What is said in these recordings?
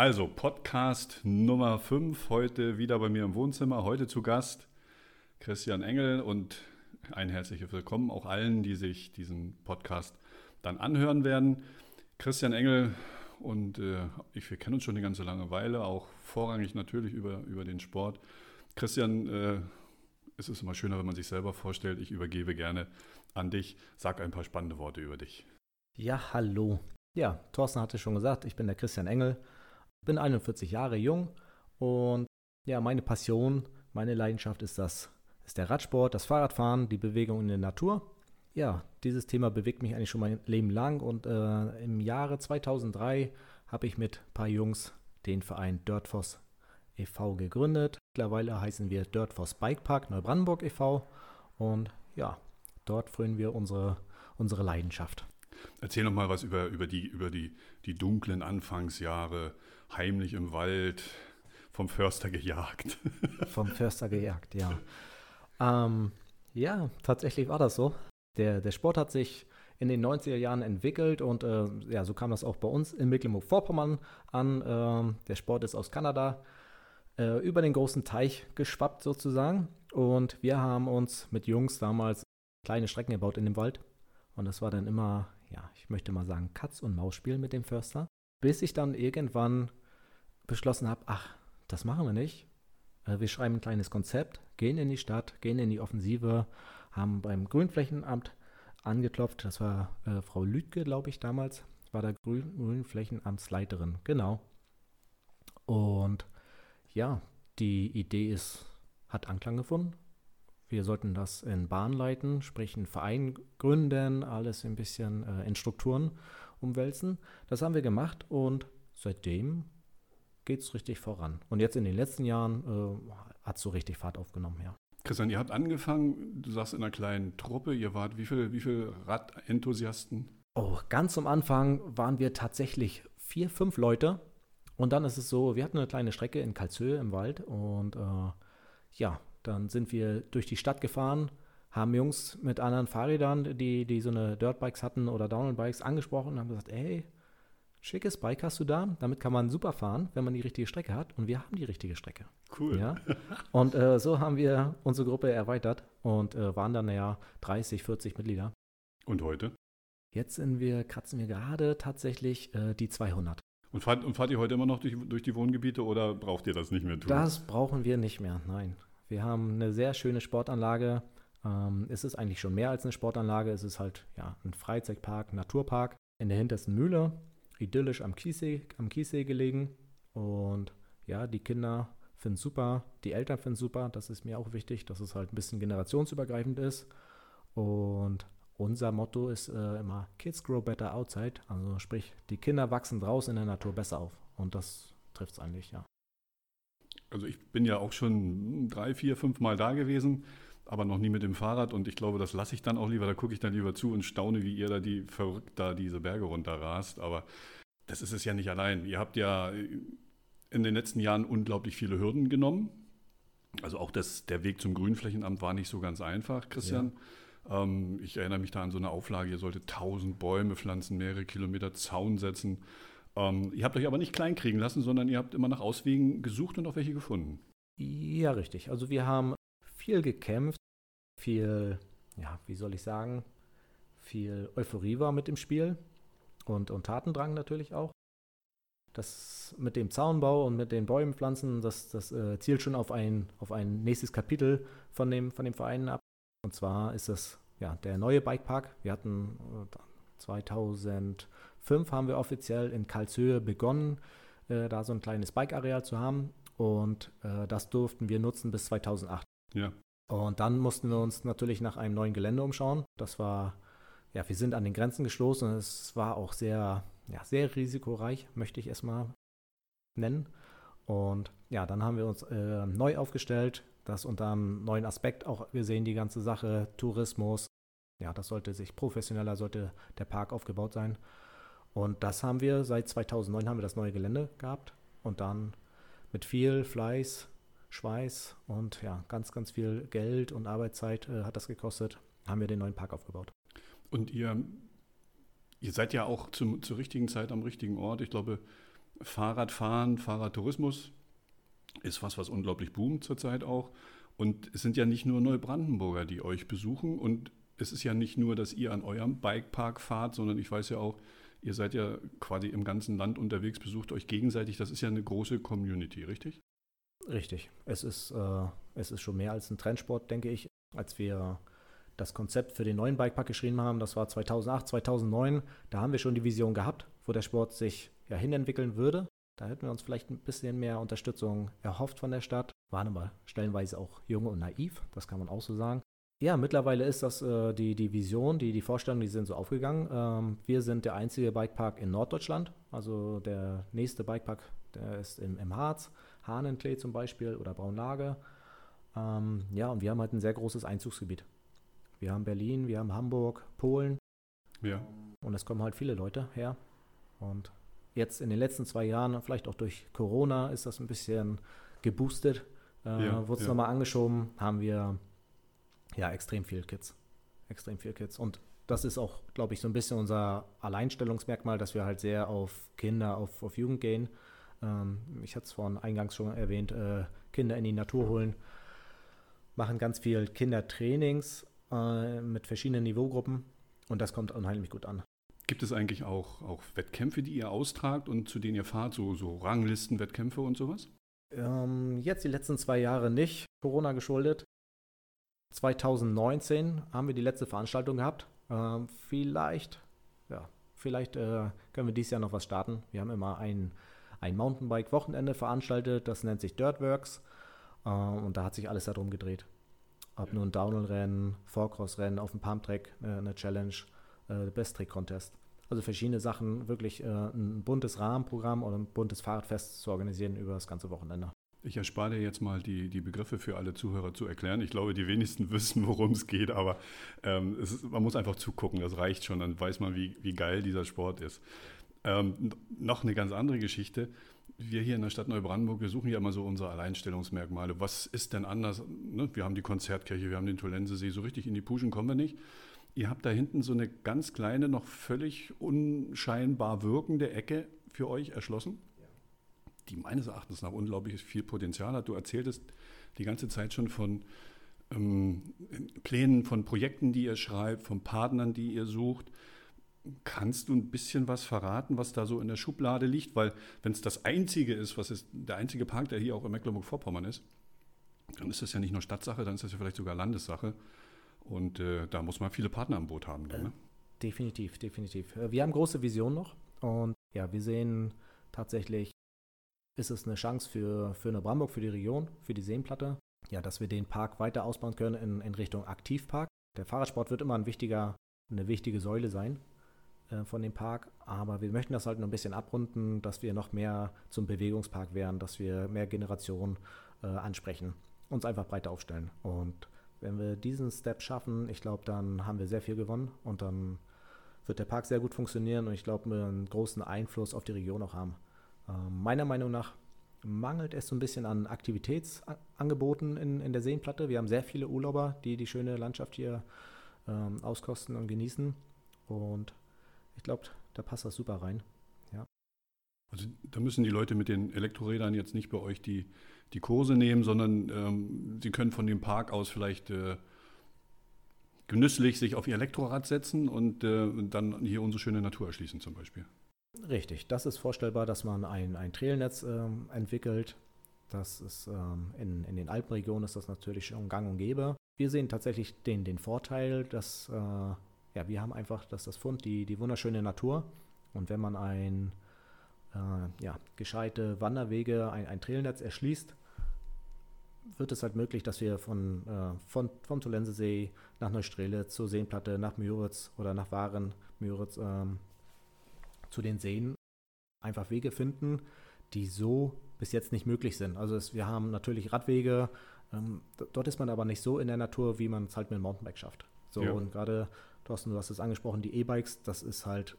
Also, Podcast Nummer 5, heute wieder bei mir im Wohnzimmer. Heute zu Gast Christian Engel und ein herzliches Willkommen auch allen, die sich diesen Podcast dann anhören werden. Christian Engel und äh, ich, wir kennen uns schon eine ganze lange Weile, auch vorrangig natürlich über, über den Sport. Christian, äh, es ist immer schöner, wenn man sich selber vorstellt. Ich übergebe gerne an dich. Sag ein paar spannende Worte über dich. Ja, hallo. Ja, Thorsten hatte schon gesagt, ich bin der Christian Engel, bin 41 Jahre jung und ja, meine Passion, meine Leidenschaft ist das, ist der Radsport, das Fahrradfahren, die Bewegung in der Natur. Ja, dieses Thema bewegt mich eigentlich schon mein Leben lang und äh, im Jahre 2003 habe ich mit ein paar Jungs den Verein Dirtfoss e.V. gegründet. Mittlerweile heißen wir Dirtfoss Bikepark Neubrandenburg e.V. und ja, dort frönen wir unsere, unsere Leidenschaft. Erzähl noch mal was über, über, die, über die, die dunklen Anfangsjahre, heimlich im Wald, vom Förster gejagt. vom Förster gejagt, ja. Ähm, ja, tatsächlich war das so. Der, der Sport hat sich in den 90er Jahren entwickelt und äh, ja, so kam das auch bei uns in Mecklenburg-Vorpommern an. Äh, der Sport ist aus Kanada äh, über den großen Teich geschwappt sozusagen und wir haben uns mit Jungs damals kleine Strecken gebaut in dem Wald und das war dann immer ja, ich möchte mal sagen, Katz- und Maus-Spiel mit dem Förster, bis ich dann irgendwann beschlossen habe, ach, das machen wir nicht. Äh, wir schreiben ein kleines Konzept, gehen in die Stadt, gehen in die Offensive, haben beim Grünflächenamt angeklopft. Das war äh, Frau Lüdke, glaube ich, damals, war da Grün Grünflächenamtsleiterin, genau. Und ja, die Idee ist, hat Anklang gefunden. Wir sollten das in Bahn leiten, sprich einen Verein gründen, alles ein bisschen äh, in Strukturen umwälzen. Das haben wir gemacht und seitdem geht es richtig voran. Und jetzt in den letzten Jahren äh, hat es so richtig Fahrt aufgenommen, ja. Christian, ihr habt angefangen, du sagst in einer kleinen Truppe, ihr wart wie viele wie viel Radenthusiasten? Oh, ganz am Anfang waren wir tatsächlich vier, fünf Leute. Und dann ist es so, wir hatten eine kleine Strecke in Kalzöhe im Wald und äh, ja, dann sind wir durch die Stadt gefahren, haben Jungs mit anderen Fahrrädern, die, die so eine Dirtbikes hatten oder Downhill-Bikes angesprochen und haben gesagt, ey, schickes Bike hast du da, damit kann man super fahren, wenn man die richtige Strecke hat. Und wir haben die richtige Strecke. Cool. Ja? Und äh, so haben wir unsere Gruppe erweitert und äh, waren dann ja 30, 40 Mitglieder. Und heute? Jetzt sind wir, kratzen wir gerade tatsächlich äh, die 200. Und fahrt, und fahrt ihr heute immer noch durch, durch die Wohngebiete oder braucht ihr das nicht mehr tun? Das brauchen wir nicht mehr, nein. Wir haben eine sehr schöne Sportanlage. Ähm, es ist eigentlich schon mehr als eine Sportanlage. Es ist halt ja, ein Freizeitpark, Naturpark in der hintersten Mühle, idyllisch am Kiessee, am Kiessee gelegen. Und ja, die Kinder finden es super, die Eltern finden es super. Das ist mir auch wichtig, dass es halt ein bisschen generationsübergreifend ist. Und unser Motto ist äh, immer Kids grow better outside. Also sprich, die Kinder wachsen draußen in der Natur besser auf. Und das trifft es eigentlich, ja. Also ich bin ja auch schon drei, vier, fünf Mal da gewesen, aber noch nie mit dem Fahrrad und ich glaube, das lasse ich dann auch lieber, da gucke ich dann lieber zu und staune, wie ihr da die verrückt da diese Berge runterrast. Aber das ist es ja nicht allein. Ihr habt ja in den letzten Jahren unglaublich viele Hürden genommen. Also auch das, der Weg zum Grünflächenamt war nicht so ganz einfach, Christian. Ja. Ähm, ich erinnere mich da an so eine Auflage, ihr solltet tausend Bäume pflanzen, mehrere Kilometer Zaun setzen. Ähm, ihr habt euch aber nicht kleinkriegen lassen, sondern ihr habt immer nach Auswegen gesucht und auch welche gefunden. Ja, richtig. Also wir haben viel gekämpft, viel, ja, wie soll ich sagen, viel Euphorie war mit dem Spiel und, und Tatendrang natürlich auch. Das mit dem Zaunbau und mit den Bäumenpflanzen, das, das äh, zielt schon auf ein, auf ein nächstes Kapitel von dem, von dem Verein ab. Und zwar ist es ja, der neue Bikepark. Wir hatten 2000 äh, haben wir offiziell in Karlshöhe begonnen, äh, da so ein kleines Bike-Areal zu haben. Und äh, das durften wir nutzen bis 2008. Ja. Und dann mussten wir uns natürlich nach einem neuen Gelände umschauen. Das war, ja, wir sind an den Grenzen gestoßen und es war auch sehr, ja, sehr risikoreich, möchte ich erstmal nennen. Und ja, dann haben wir uns äh, neu aufgestellt, das unter einem neuen Aspekt auch gesehen, die ganze Sache, Tourismus. Ja, das sollte sich professioneller, sollte der Park aufgebaut sein. Und das haben wir seit 2009 haben wir das neue Gelände gehabt und dann mit viel Fleiß, Schweiß und ja, ganz, ganz viel Geld und Arbeitszeit äh, hat das gekostet, haben wir den neuen Park aufgebaut. Und ihr, ihr seid ja auch zum, zur richtigen Zeit am richtigen Ort. Ich glaube, Fahrradfahren, Fahrradtourismus ist was, was unglaublich boomt zurzeit auch. Und es sind ja nicht nur Neubrandenburger, die euch besuchen. Und es ist ja nicht nur, dass ihr an eurem Bikepark fahrt, sondern ich weiß ja auch, ihr seid ja quasi im ganzen Land unterwegs, besucht euch gegenseitig. Das ist ja eine große Community, richtig? Richtig. Es ist, äh, es ist schon mehr als ein Trendsport, denke ich. Als wir das Konzept für den neuen Bikepark geschrieben haben, das war 2008, 2009, da haben wir schon die Vision gehabt, wo der Sport sich ja hinentwickeln würde. Da hätten wir uns vielleicht ein bisschen mehr Unterstützung erhofft von der Stadt. Waren aber stellenweise auch jung und naiv, das kann man auch so sagen. Ja, mittlerweile ist das äh, die, die Vision, die, die Vorstellungen, die sind so aufgegangen. Ähm, wir sind der einzige Bikepark in Norddeutschland. Also der nächste Bikepark, der ist im, im Harz, Hahnenklee zum Beispiel oder Braunlage. Ähm, ja, und wir haben halt ein sehr großes Einzugsgebiet. Wir haben Berlin, wir haben Hamburg, Polen. Ja. Und es kommen halt viele Leute her. Und jetzt in den letzten zwei Jahren, vielleicht auch durch Corona, ist das ein bisschen geboostet. Äh, ja, Wurde es ja. nochmal angeschoben, haben wir ja extrem viel Kids. Extrem viel Kids. Und das ist auch, glaube ich, so ein bisschen unser Alleinstellungsmerkmal, dass wir halt sehr auf Kinder, auf, auf Jugend gehen. Ähm, ich hatte es vorhin eingangs schon erwähnt, äh, Kinder in die Natur holen, machen ganz viel Kindertrainings äh, mit verschiedenen Niveaugruppen und das kommt unheimlich gut an. Gibt es eigentlich auch, auch Wettkämpfe, die ihr austragt und zu denen ihr fahrt, so, so Ranglisten-Wettkämpfe und sowas? Ähm, jetzt die letzten zwei Jahre nicht, Corona geschuldet. 2019 haben wir die letzte Veranstaltung gehabt. Ähm, vielleicht, ja, vielleicht äh, können wir dieses Jahr noch was starten. Wir haben immer ein, ein Mountainbike-Wochenende veranstaltet, das nennt sich Dirtworks. Äh, und da hat sich alles darum gedreht. Ob ja. nun Downhill-Rennen, Forecross-Rennen auf dem Pumptrack, äh, eine Challenge, äh, Best-Trick-Contest. Also verschiedene Sachen, wirklich äh, ein buntes Rahmenprogramm oder ein buntes Fahrradfest zu organisieren über das ganze Wochenende. Ich erspare dir jetzt mal die, die Begriffe für alle Zuhörer zu erklären. Ich glaube, die wenigsten wissen, worum es geht, aber ähm, es ist, man muss einfach zugucken, das reicht schon, dann weiß man, wie, wie geil dieser Sport ist. Ähm, noch eine ganz andere Geschichte. Wir hier in der Stadt Neubrandenburg, wir suchen ja immer so unsere Alleinstellungsmerkmale. Was ist denn anders? Ne? Wir haben die Konzertkirche, wir haben den Tolensesee, so richtig in die Puschen kommen wir nicht. Ihr habt da hinten so eine ganz kleine, noch völlig unscheinbar wirkende Ecke für euch erschlossen die meines Erachtens nach unglaublich viel Potenzial hat. Du erzähltest die ganze Zeit schon von ähm, Plänen, von Projekten, die ihr schreibt, von Partnern, die ihr sucht. Kannst du ein bisschen was verraten, was da so in der Schublade liegt? Weil wenn es das Einzige ist, was ist der einzige Park, der hier auch in Mecklenburg-Vorpommern ist, dann ist das ja nicht nur Stadtsache, dann ist das ja vielleicht sogar Landessache. Und äh, da muss man viele Partner am Boot haben. Dann, ne? Definitiv, definitiv. Äh, wir haben große Visionen noch und ja, wir sehen tatsächlich ist es eine Chance für, für eine Bramburg, für die Region, für die Seenplatte, ja, dass wir den Park weiter ausbauen können in, in Richtung Aktivpark. Der Fahrradsport wird immer ein wichtiger, eine wichtige Säule sein äh, von dem Park, aber wir möchten das halt noch ein bisschen abrunden, dass wir noch mehr zum Bewegungspark werden, dass wir mehr Generationen äh, ansprechen, uns einfach breiter aufstellen. Und wenn wir diesen Step schaffen, ich glaube, dann haben wir sehr viel gewonnen und dann wird der Park sehr gut funktionieren und ich glaube, wir einen großen Einfluss auf die Region auch haben. Ähm, meiner Meinung nach mangelt es so ein bisschen an Aktivitätsangeboten in, in der Seenplatte. Wir haben sehr viele Urlauber, die die schöne Landschaft hier ähm, auskosten und genießen. Und ich glaube, da passt das super rein. Ja. Also da müssen die Leute mit den Elektrorädern jetzt nicht bei euch die, die Kurse nehmen, sondern ähm, sie können von dem Park aus vielleicht äh, genüsslich sich auf ihr Elektrorad setzen und äh, dann hier unsere schöne Natur erschließen zum Beispiel. Richtig, das ist vorstellbar, dass man ein, ein Trailnetz ähm, entwickelt. Das ist ähm, in, in den Alpenregionen ist das natürlich schon gang und gäbe. Wir sehen tatsächlich den, den Vorteil, dass äh, ja, wir haben einfach, dass das Fund die, die wunderschöne Natur und wenn man ein äh, ja, gescheite Wanderwege, ein, ein Trailnetz erschließt, wird es halt möglich, dass wir von, äh, von, vom Tolensesee nach Neustrelitz zur Seenplatte, nach Müritz oder nach Waren, Müritz ähm, zu den Seen einfach Wege finden, die so bis jetzt nicht möglich sind. Also es, wir haben natürlich Radwege, ähm, dort ist man aber nicht so in der Natur, wie man es halt mit dem Mountainbike schafft. So ja. und gerade, Thorsten, du hast es angesprochen, die E-Bikes, das ist halt,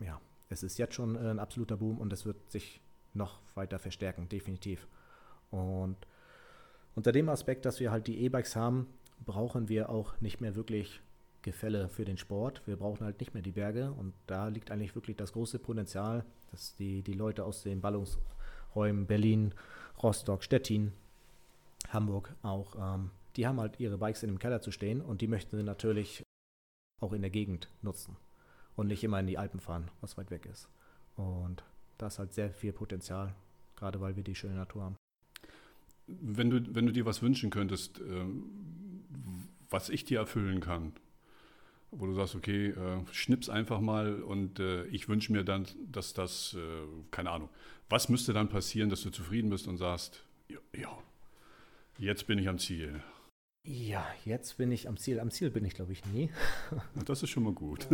ja, es ist jetzt schon ein absoluter Boom und es wird sich noch weiter verstärken, definitiv. Und unter dem Aspekt, dass wir halt die E-Bikes haben, brauchen wir auch nicht mehr wirklich Gefälle für den Sport. Wir brauchen halt nicht mehr die Berge und da liegt eigentlich wirklich das große Potenzial, dass die, die Leute aus den Ballungsräumen Berlin, Rostock, Stettin, Hamburg auch, ähm, die haben halt ihre Bikes in dem Keller zu stehen und die möchten natürlich auch in der Gegend nutzen und nicht immer in die Alpen fahren, was weit weg ist. Und da ist halt sehr viel Potenzial, gerade weil wir die schöne Natur haben. Wenn du, wenn du dir was wünschen könntest, ähm, was ich dir erfüllen kann, wo du sagst, okay, äh, schnips einfach mal und äh, ich wünsche mir dann, dass das, äh, keine Ahnung, was müsste dann passieren, dass du zufrieden bist und sagst, ja, ja jetzt bin ich am Ziel. Ja, jetzt bin ich am Ziel. Am Ziel bin ich, glaube ich, nie. Das ist schon mal gut.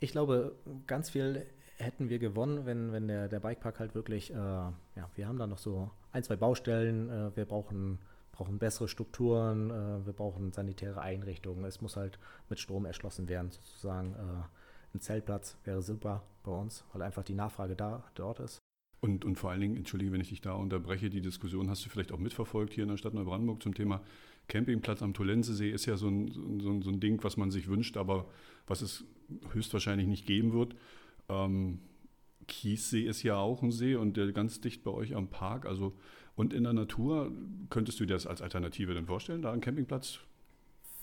Ich glaube, ganz viel hätten wir gewonnen, wenn, wenn der, der Bikepark halt wirklich, äh, ja, wir haben da noch so ein, zwei Baustellen, äh, wir brauchen, brauchen bessere Strukturen, äh, wir brauchen sanitäre Einrichtungen, es muss halt mit Strom erschlossen werden, sozusagen. Äh, ein Zeltplatz wäre super bei uns, weil einfach die Nachfrage da dort ist. Und, und vor allen Dingen, entschuldige, wenn ich dich da unterbreche, die Diskussion hast du vielleicht auch mitverfolgt hier in der Stadt Neubrandenburg zum Thema Campingplatz am Tolensesee ist ja so ein, so, ein, so ein Ding, was man sich wünscht, aber was es höchstwahrscheinlich nicht geben wird. Ähm, Kiessee ist ja auch ein See und der ganz dicht bei euch am Park. Also und in der Natur könntest du dir das als Alternative denn vorstellen, da einen Campingplatz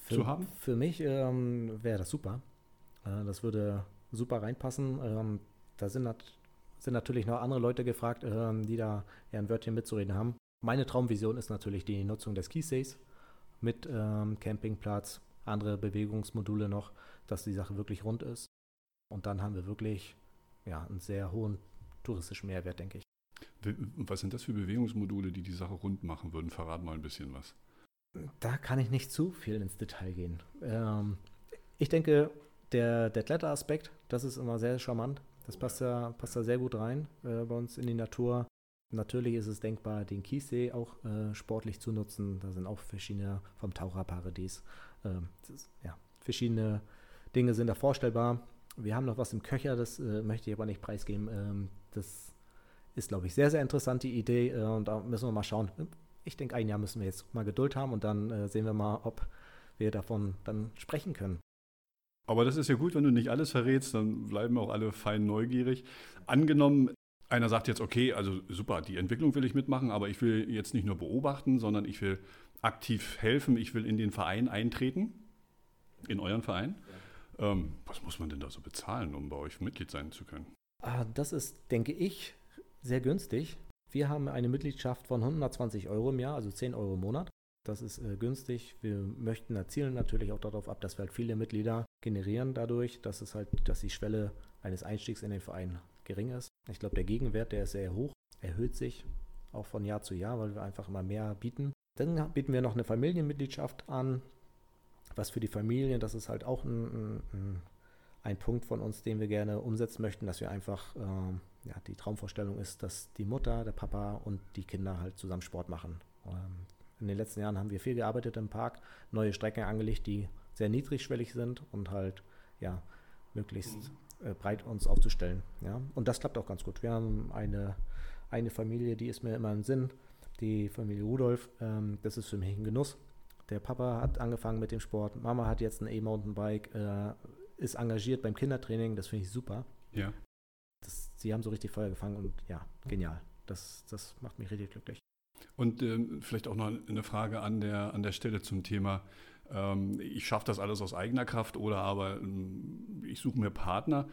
für, zu haben? Für mich ähm, wäre das super. Äh, das würde super reinpassen. Ähm, da sind, nat sind, natürlich noch andere Leute gefragt, ähm, die da ja ein Wörtchen mitzureden haben. Meine Traumvision ist natürlich die Nutzung des Kiessees mit ähm, Campingplatz, andere Bewegungsmodule noch, dass die Sache wirklich rund ist. Und dann haben wir wirklich ja, einen sehr hohen touristischen Mehrwert, denke ich. Was sind das für Bewegungsmodule, die die Sache rund machen würden? Verrat mal ein bisschen was. Da kann ich nicht zu viel ins Detail gehen. Ähm, ich denke, der, der Kletteraspekt, das ist immer sehr charmant. Das passt da, passt da sehr gut rein äh, bei uns in die Natur. Natürlich ist es denkbar, den Kiessee auch äh, sportlich zu nutzen. Da sind auch verschiedene vom Taucherparadies. Äh, ja, verschiedene Dinge sind da vorstellbar. Wir haben noch was im Köcher, das äh, möchte ich aber nicht preisgeben. Ähm, das ist, glaube ich, sehr, sehr interessant, die Idee. Äh, und da müssen wir mal schauen. Ich denke, ein Jahr müssen wir jetzt mal Geduld haben und dann äh, sehen wir mal, ob wir davon dann sprechen können. Aber das ist ja gut, wenn du nicht alles verrätst, dann bleiben auch alle fein neugierig. Angenommen, einer sagt jetzt, okay, also super, die Entwicklung will ich mitmachen, aber ich will jetzt nicht nur beobachten, sondern ich will aktiv helfen, ich will in den Verein eintreten, in euren Verein. Ja. Ähm, was muss man denn da so bezahlen, um bei euch Mitglied sein zu können? Ah, das ist, denke ich, sehr günstig. Wir haben eine Mitgliedschaft von 120 Euro im Jahr, also 10 Euro im Monat. Das ist äh, günstig. Wir möchten erzielen natürlich auch darauf ab, dass wir halt viele Mitglieder generieren dadurch, dass es halt, dass die Schwelle eines Einstiegs in den Verein gering ist. Ich glaube, der Gegenwert, der ist sehr hoch, erhöht sich auch von Jahr zu Jahr, weil wir einfach immer mehr bieten. Dann bieten wir noch eine Familienmitgliedschaft an, was für die Familien, das ist halt auch ein, ein, ein Punkt von uns, den wir gerne umsetzen möchten, dass wir einfach, ähm, ja, die Traumvorstellung ist, dass die Mutter, der Papa und die Kinder halt zusammen Sport machen. Ähm, in den letzten Jahren haben wir viel gearbeitet im Park, neue Strecken angelegt, die sehr niedrigschwellig sind und halt ja möglichst äh, breit uns aufzustellen. Ja? Und das klappt auch ganz gut. Wir haben eine, eine Familie, die ist mir immer im Sinn, die Familie Rudolf. Ähm, das ist für mich ein Genuss. Der Papa hat angefangen mit dem Sport, Mama hat jetzt ein E-Mountainbike, äh, ist engagiert beim Kindertraining, das finde ich super. Ja. Das, sie haben so richtig Feuer gefangen und ja, genial. Das, das macht mich richtig glücklich. Und ähm, vielleicht auch noch eine Frage an der, an der Stelle zum Thema, ähm, ich schaffe das alles aus eigener Kraft oder aber ähm, ich suche mir Partner.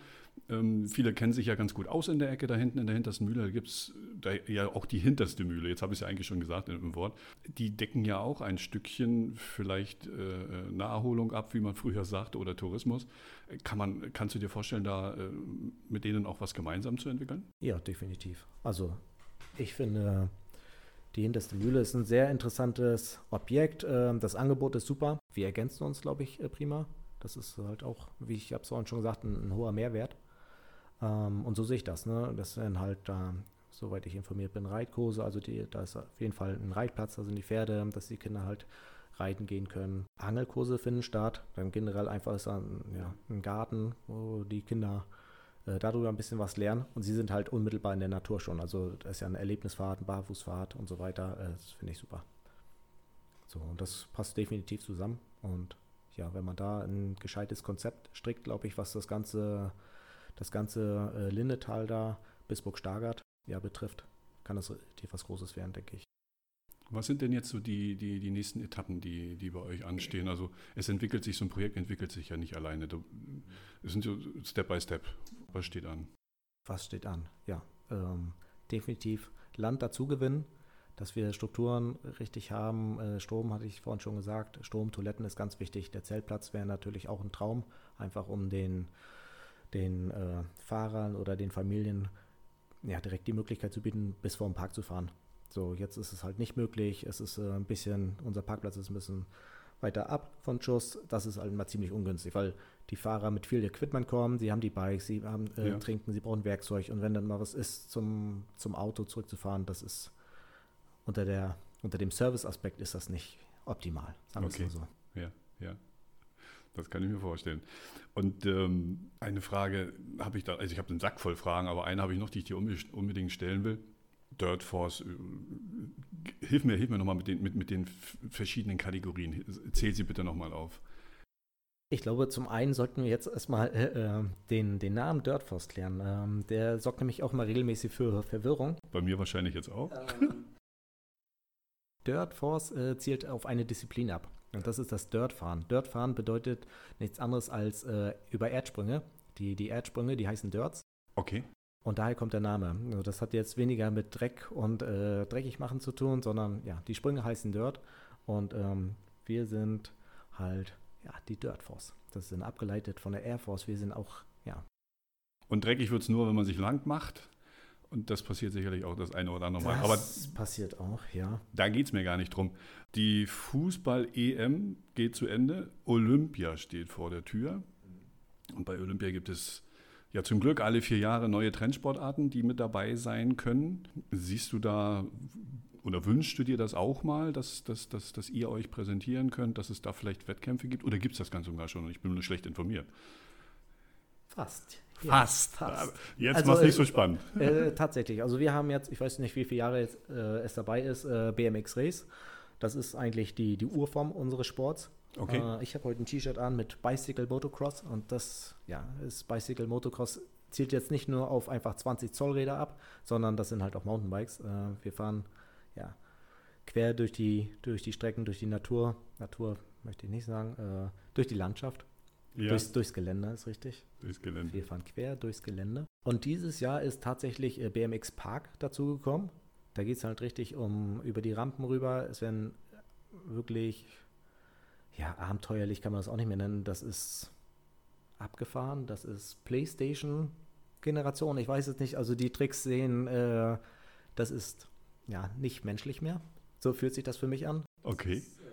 Ähm, viele kennen sich ja ganz gut aus in der Ecke da hinten, in der hintersten Mühle. Da gibt es ja auch die hinterste Mühle, jetzt habe ich es ja eigentlich schon gesagt einem Wort. Die decken ja auch ein Stückchen vielleicht äh, Naherholung ab, wie man früher sagte, oder Tourismus. Kann man, kannst du dir vorstellen, da äh, mit denen auch was gemeinsam zu entwickeln? Ja, definitiv. Also ich finde die hinterste Mühle ist ein sehr interessantes Objekt. Ähm, das Angebot ist super. Wir ergänzen uns, glaube ich, äh, prima. Das ist halt auch, wie ich habe es vorhin schon gesagt, ein, ein hoher Mehrwert. Ähm, und so sehe ich das. Ne? Das sind halt, soweit ich informiert bin, Reitkurse. Also die, da ist auf jeden Fall ein Reitplatz, da sind die Pferde, dass die Kinder halt reiten gehen können. Angelkurse finden statt. Dann generell einfach ist ein, ja, ein Garten, wo die Kinder äh, darüber ein bisschen was lernen. Und sie sind halt unmittelbar in der Natur schon. Also da ist ja eine Erlebnisfahrt, eine Barfußfahrt und so weiter. Äh, das finde ich super. So, und das passt definitiv zusammen. Und ja, wenn man da ein gescheites Konzept strickt, glaube ich, was das ganze, das ganze äh, Lindetal da, Bisburg-Stargard, ja, betrifft, kann das relativ was Großes werden, denke ich. Was sind denn jetzt so die, die, die nächsten Etappen, die, die bei euch anstehen? Also es entwickelt sich, so ein Projekt entwickelt sich ja nicht alleine. Es sind so Step by Step. Was steht an? Was steht an? Ja, ähm, definitiv Land dazugewinnen, dass wir Strukturen richtig haben. Äh, Strom hatte ich vorhin schon gesagt. Strom, Toiletten ist ganz wichtig. Der Zeltplatz wäre natürlich auch ein Traum, einfach um den, den äh, Fahrern oder den Familien ja, direkt die Möglichkeit zu bieten, bis vor den Park zu fahren. So, jetzt ist es halt nicht möglich. Es ist äh, ein bisschen, unser Parkplatz ist ein bisschen weiter ab von Schuss. Das ist halt mal ziemlich ungünstig, weil die Fahrer mit viel Equipment kommen, sie haben die Bikes, sie haben äh, ja. trinken, sie brauchen Werkzeug und wenn dann mal was ist, zum, zum Auto zurückzufahren, das ist unter der unter dem Service-Aspekt ist das nicht optimal, sagen okay. wir es mal so. Ja, ja. Das kann ich mir vorstellen. Und ähm, eine Frage habe ich da, also ich habe einen Sack voll Fragen, aber eine habe ich noch, die ich dir unbedingt stellen will. Dirt Force, äh, hilf mir, hilf mir nochmal mit den, mit, mit den verschiedenen Kategorien. Zähl sie bitte nochmal auf. Ich glaube, zum einen sollten wir jetzt erstmal äh, äh, den, den Namen Dirt Force klären. Ähm, der sorgt nämlich auch mal regelmäßig für Verwirrung. Bei mir wahrscheinlich jetzt auch. Ähm, Dirt Force äh, zielt auf eine Disziplin ab. Und das ist das Dirtfahren. Dirtfahren bedeutet nichts anderes als äh, über Erdsprünge. Die, die Erdsprünge, die heißen Dirts. Okay. Und daher kommt der Name. Also das hat jetzt weniger mit Dreck und äh, dreckig machen zu tun, sondern ja, die Sprünge heißen Dirt und ähm, wir sind halt ja die Dirt Force. Das ist abgeleitet von der Air Force. Wir sind auch ja. Und dreckig wird es nur, wenn man sich lang macht. Und das passiert sicherlich auch das eine oder andere Mal. Das Aber passiert auch, ja. Da geht es mir gar nicht drum. Die Fußball-EM geht zu Ende. Olympia steht vor der Tür. Und bei Olympia gibt es ja zum Glück alle vier Jahre neue Trendsportarten, die mit dabei sein können. Siehst du da oder wünschst du dir das auch mal, dass, dass, dass, dass ihr euch präsentieren könnt, dass es da vielleicht Wettkämpfe gibt? Oder gibt es das ganz und gar schon ich bin nur schlecht informiert? Fast. Fast. Ja, fast. Jetzt also, war nicht so spannend. Äh, tatsächlich. Also wir haben jetzt, ich weiß nicht, wie viele Jahre jetzt, äh, es dabei ist, äh, BMX Race. Das ist eigentlich die, die Urform unseres Sports. Okay. Äh, ich habe heute ein T-Shirt an mit Bicycle Motocross und das ja, ist Bicycle Motocross zielt jetzt nicht nur auf einfach 20 Zoll Räder ab, sondern das sind halt auch Mountainbikes. Äh, wir fahren ja quer durch die, durch die Strecken, durch die Natur. Natur möchte ich nicht sagen, äh, durch die Landschaft. Ja. Durchs, durchs Gelände ist richtig. Durchs Gelände. Wir fahren quer durchs Gelände. Und dieses Jahr ist tatsächlich BMX Park dazugekommen. Da geht es halt richtig um über die Rampen rüber. Es werden wirklich ja, abenteuerlich kann man das auch nicht mehr nennen. Das ist abgefahren. Das ist PlayStation-Generation. Ich weiß es nicht. Also die Tricks sehen, äh, das ist ja nicht menschlich mehr. So fühlt sich das für mich an. Okay. Ist, äh,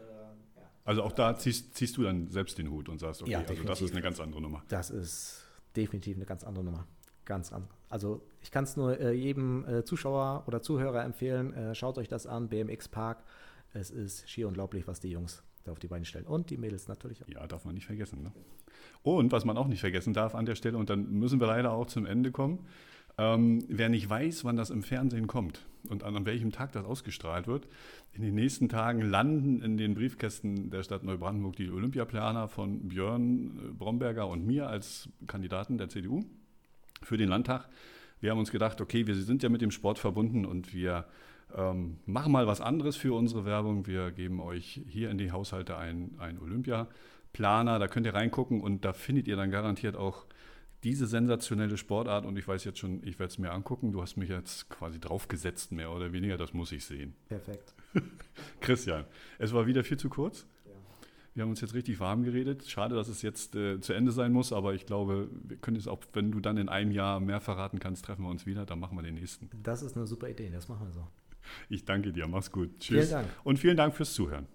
ja. Also auch da ziehst, ziehst, du dann selbst den Hut und sagst, okay, ja, also das ist eine ganz andere Nummer. Das ist definitiv eine ganz andere Nummer. Ganz an. Also ich kann es nur äh, jedem äh, Zuschauer oder Zuhörer empfehlen. Äh, schaut euch das an, BMX Park. Es ist schier unglaublich, was die Jungs da auf die Beine stellen. Und die Mädels natürlich auch. Ja, darf man nicht vergessen. Ne? Und was man auch nicht vergessen darf an der Stelle, und dann müssen wir leider auch zum Ende kommen, ähm, wer nicht weiß, wann das im Fernsehen kommt und an, an, welchem Tag das ausgestrahlt wird, in den nächsten Tagen landen in den Briefkästen der Stadt Neubrandenburg die Olympiaplaner von Björn äh, Bromberger und mir als Kandidaten der CDU für den Landtag. Wir haben uns gedacht, okay, wir sind ja mit dem Sport verbunden und wir ähm, machen mal was anderes für unsere Werbung. Wir geben euch hier in die Haushalte einen Olympiaplaner. Da könnt ihr reingucken und da findet ihr dann garantiert auch diese sensationelle Sportart. Und ich weiß jetzt schon, ich werde es mir angucken. Du hast mich jetzt quasi draufgesetzt, mehr oder weniger. Das muss ich sehen. Perfekt. Christian, es war wieder viel zu kurz. Wir haben uns jetzt richtig warm geredet. Schade, dass es jetzt äh, zu Ende sein muss, aber ich glaube, wir können es auch, wenn du dann in einem Jahr mehr verraten kannst, treffen wir uns wieder, dann machen wir den nächsten. Das ist eine super Idee, das machen wir so. Ich danke dir, mach's gut. Tschüss. Vielen Dank. Und vielen Dank fürs Zuhören.